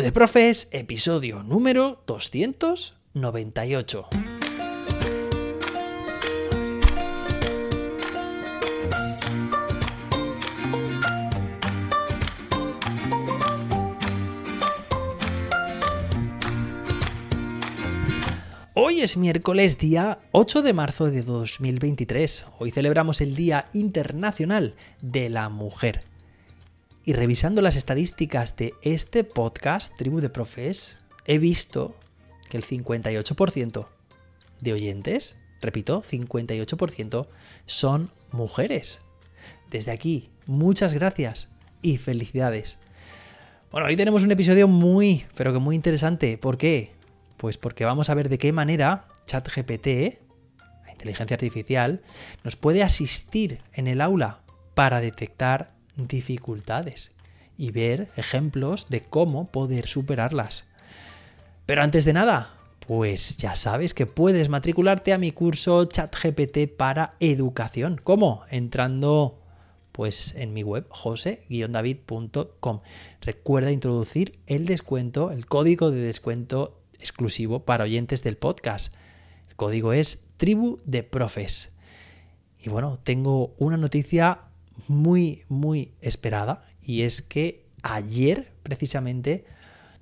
De Profes, episodio número 298. Hoy es miércoles día 8 de marzo de 2023. Hoy celebramos el Día Internacional de la Mujer. Y revisando las estadísticas de este podcast, Tribu de Profes, he visto que el 58% de oyentes, repito, 58% son mujeres. Desde aquí, muchas gracias y felicidades. Bueno, hoy tenemos un episodio muy, pero que muy interesante. ¿Por qué? Pues porque vamos a ver de qué manera ChatGPT, la inteligencia artificial, nos puede asistir en el aula para detectar dificultades y ver ejemplos de cómo poder superarlas. Pero antes de nada, pues ya sabes que puedes matricularte a mi curso ChatGPT para educación. ¿Cómo? Entrando pues en mi web jose-david.com. Recuerda introducir el descuento, el código de descuento exclusivo para oyentes del podcast. El código es tribu de profes. Y bueno, tengo una noticia muy, muy esperada y es que ayer precisamente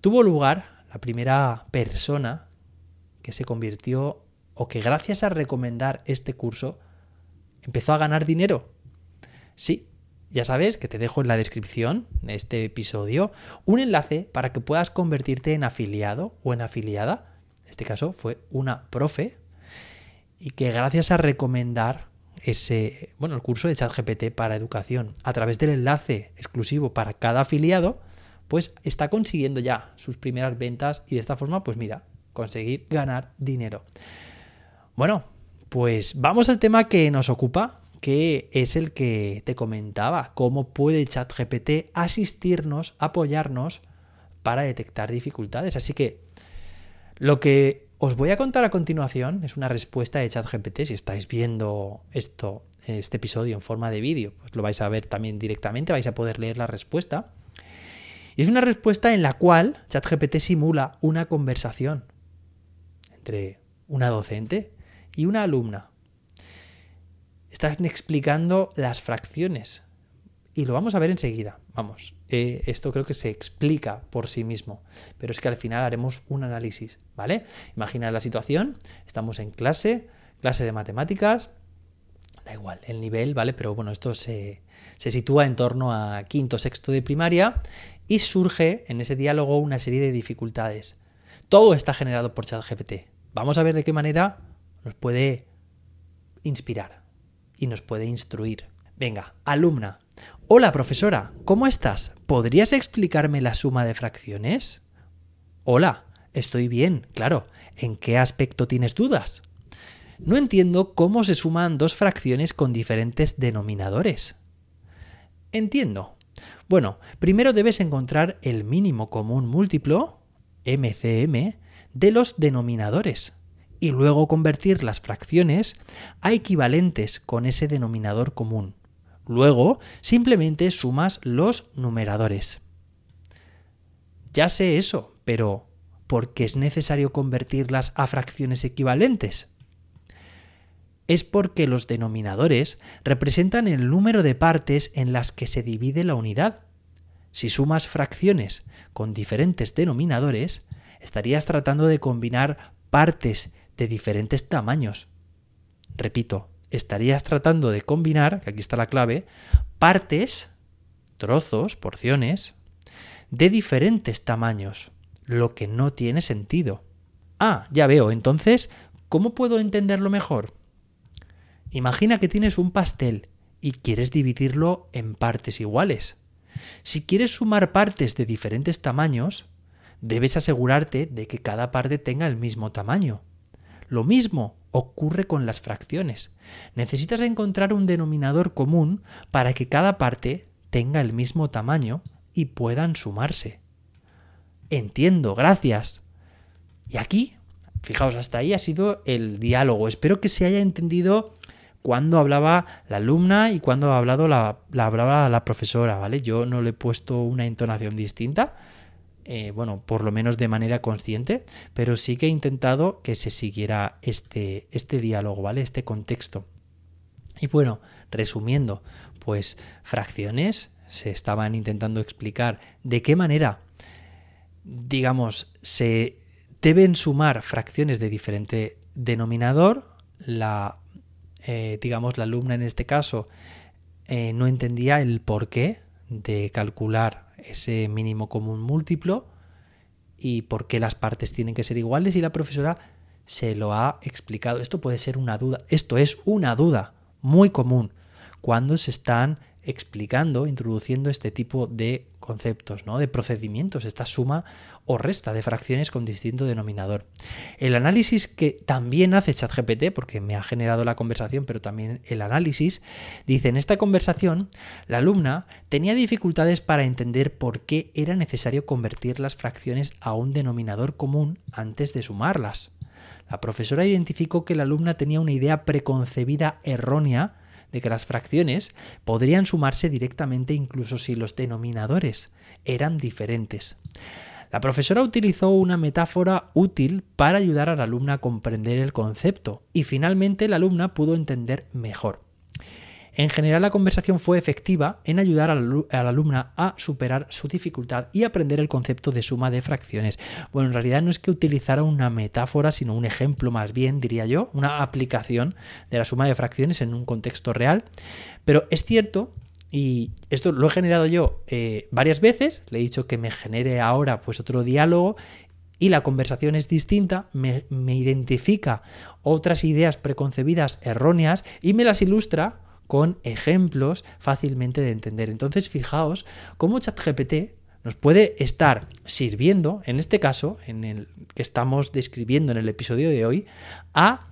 tuvo lugar la primera persona que se convirtió o que gracias a recomendar este curso empezó a ganar dinero. Sí, ya sabes que te dejo en la descripción de este episodio un enlace para que puedas convertirte en afiliado o en afiliada. En este caso fue una profe y que gracias a recomendar ese, bueno, el curso de ChatGPT para educación a través del enlace exclusivo para cada afiliado, pues está consiguiendo ya sus primeras ventas y de esta forma, pues mira, conseguir ganar dinero. Bueno, pues vamos al tema que nos ocupa, que es el que te comentaba, cómo puede ChatGPT asistirnos, apoyarnos para detectar dificultades. Así que lo que os voy a contar a continuación es una respuesta de ChatGPT. Si estáis viendo esto, este episodio en forma de vídeo, pues lo vais a ver también directamente, vais a poder leer la respuesta. Y es una respuesta en la cual ChatGPT simula una conversación entre una docente y una alumna. Están explicando las fracciones. Y lo vamos a ver enseguida. Vamos, eh, esto creo que se explica por sí mismo, pero es que al final haremos un análisis, ¿vale? Imagina la situación, estamos en clase, clase de matemáticas, da igual el nivel, ¿vale? Pero bueno, esto se, se sitúa en torno a quinto, sexto de primaria y surge en ese diálogo una serie de dificultades. Todo está generado por ChatGPT. Vamos a ver de qué manera nos puede inspirar y nos puede instruir. Venga, alumna, Hola profesora, ¿cómo estás? ¿Podrías explicarme la suma de fracciones? Hola, estoy bien, claro. ¿En qué aspecto tienes dudas? No entiendo cómo se suman dos fracciones con diferentes denominadores. Entiendo. Bueno, primero debes encontrar el mínimo común múltiplo, MCM, de los denominadores y luego convertir las fracciones a equivalentes con ese denominador común. Luego, simplemente sumas los numeradores. Ya sé eso, pero ¿por qué es necesario convertirlas a fracciones equivalentes? Es porque los denominadores representan el número de partes en las que se divide la unidad. Si sumas fracciones con diferentes denominadores, estarías tratando de combinar partes de diferentes tamaños. Repito, estarías tratando de combinar, que aquí está la clave, partes, trozos, porciones, de diferentes tamaños, lo que no tiene sentido. Ah, ya veo, entonces, ¿cómo puedo entenderlo mejor? Imagina que tienes un pastel y quieres dividirlo en partes iguales. Si quieres sumar partes de diferentes tamaños, debes asegurarte de que cada parte tenga el mismo tamaño. Lo mismo ocurre con las fracciones. Necesitas encontrar un denominador común para que cada parte tenga el mismo tamaño y puedan sumarse. Entiendo, gracias. Y aquí, fijaos, hasta ahí ha sido el diálogo. Espero que se haya entendido cuando hablaba la alumna y cuando ha hablado la, hablaba la profesora, ¿vale? Yo no le he puesto una entonación distinta eh, bueno, por lo menos de manera consciente, pero sí que he intentado que se siguiera este, este diálogo, ¿vale? Este contexto. Y bueno, resumiendo, pues fracciones se estaban intentando explicar de qué manera, digamos, se deben sumar fracciones de diferente denominador. La, eh, digamos, la alumna en este caso eh, no entendía el porqué de calcular ese mínimo común múltiplo y por qué las partes tienen que ser iguales y la profesora se lo ha explicado. Esto puede ser una duda, esto es una duda muy común cuando se están explicando, introduciendo este tipo de conceptos, ¿no? de procedimientos, esta suma o resta de fracciones con distinto denominador. El análisis que también hace ChatGPT, porque me ha generado la conversación, pero también el análisis, dice en esta conversación, la alumna tenía dificultades para entender por qué era necesario convertir las fracciones a un denominador común antes de sumarlas. La profesora identificó que la alumna tenía una idea preconcebida errónea de que las fracciones podrían sumarse directamente incluso si los denominadores eran diferentes. La profesora utilizó una metáfora útil para ayudar a la alumna a comprender el concepto y finalmente la alumna pudo entender mejor. En general la conversación fue efectiva en ayudar a la, alumna a superar su dificultad y aprender el concepto de suma de fracciones. Bueno, en realidad no es que utilizara una metáfora, sino un ejemplo más bien, diría yo, una aplicación de la suma de fracciones en un contexto real. Pero es cierto y esto lo he generado yo eh, varias veces, le he dicho que me genere ahora pues otro diálogo y la conversación es distinta, me identifica otras ideas preconcebidas erróneas y me las ilustra con ejemplos fácilmente de entender. Entonces, fijaos cómo ChatGPT nos puede estar sirviendo, en este caso, en el que estamos describiendo en el episodio de hoy, a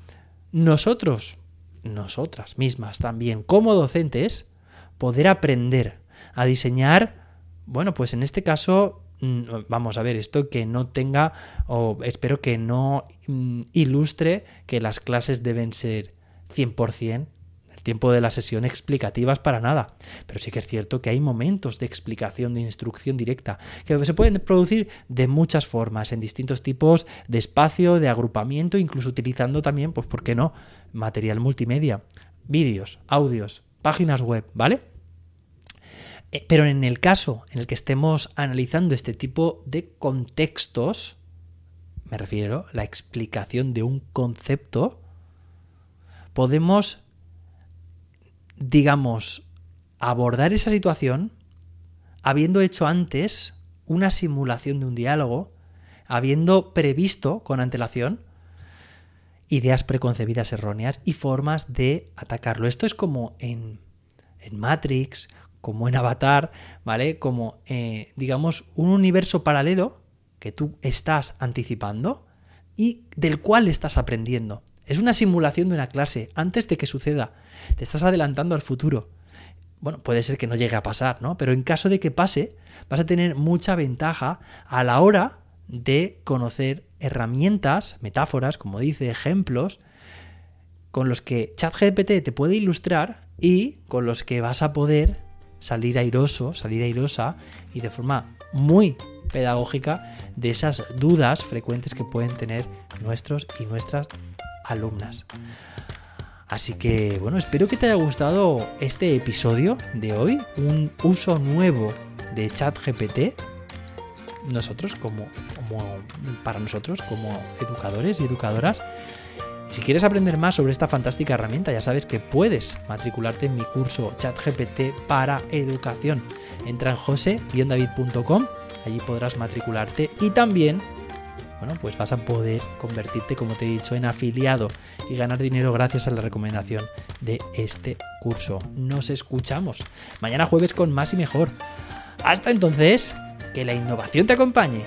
nosotros, nosotras mismas también, como docentes, poder aprender a diseñar, bueno, pues en este caso, mm, vamos a ver, esto que no tenga, o espero que no mm, ilustre que las clases deben ser 100% tiempo de la sesión explicativas para nada. Pero sí que es cierto que hay momentos de explicación, de instrucción directa, que se pueden producir de muchas formas, en distintos tipos de espacio, de agrupamiento, incluso utilizando también, pues, ¿por qué no?, material multimedia, vídeos, audios, páginas web, ¿vale? Eh, pero en el caso en el que estemos analizando este tipo de contextos, me refiero a la explicación de un concepto, podemos digamos, abordar esa situación habiendo hecho antes una simulación de un diálogo, habiendo previsto con antelación ideas preconcebidas erróneas y formas de atacarlo. Esto es como en, Matrix, como en Avatar, ¿vale? Como, eh, digamos, un universo paralelo que tú estás anticipando y del cual estás aprendiendo. Es una simulación de una clase antes de que suceda. Te estás adelantando al futuro. Bueno, puede ser que no llegue a pasar, ¿no? Pero en caso de que pase, vas a tener mucha ventaja a la hora de conocer herramientas, metáforas, como dice, ejemplos, con los que ChatGPT te puede ilustrar y con los que vas a poder salir airoso, salir airosa y de forma muy pedagógica de esas dudas frecuentes que pueden tener nuestros y nuestras alumnas. Así que bueno, espero que te haya gustado este episodio de hoy, un uso nuevo de ChatGPT. Nosotros como, como para nosotros como educadores y educadoras. Si quieres aprender más sobre esta fantástica herramienta, ya sabes que puedes matricularte en mi curso ChatGPT para educación. Entra en jose-david.com, allí podrás matricularte y también bueno, pues vas a poder convertirte, como te he dicho, en afiliado y ganar dinero gracias a la recomendación de este curso. Nos escuchamos mañana jueves con más y mejor. Hasta entonces, que la innovación te acompañe.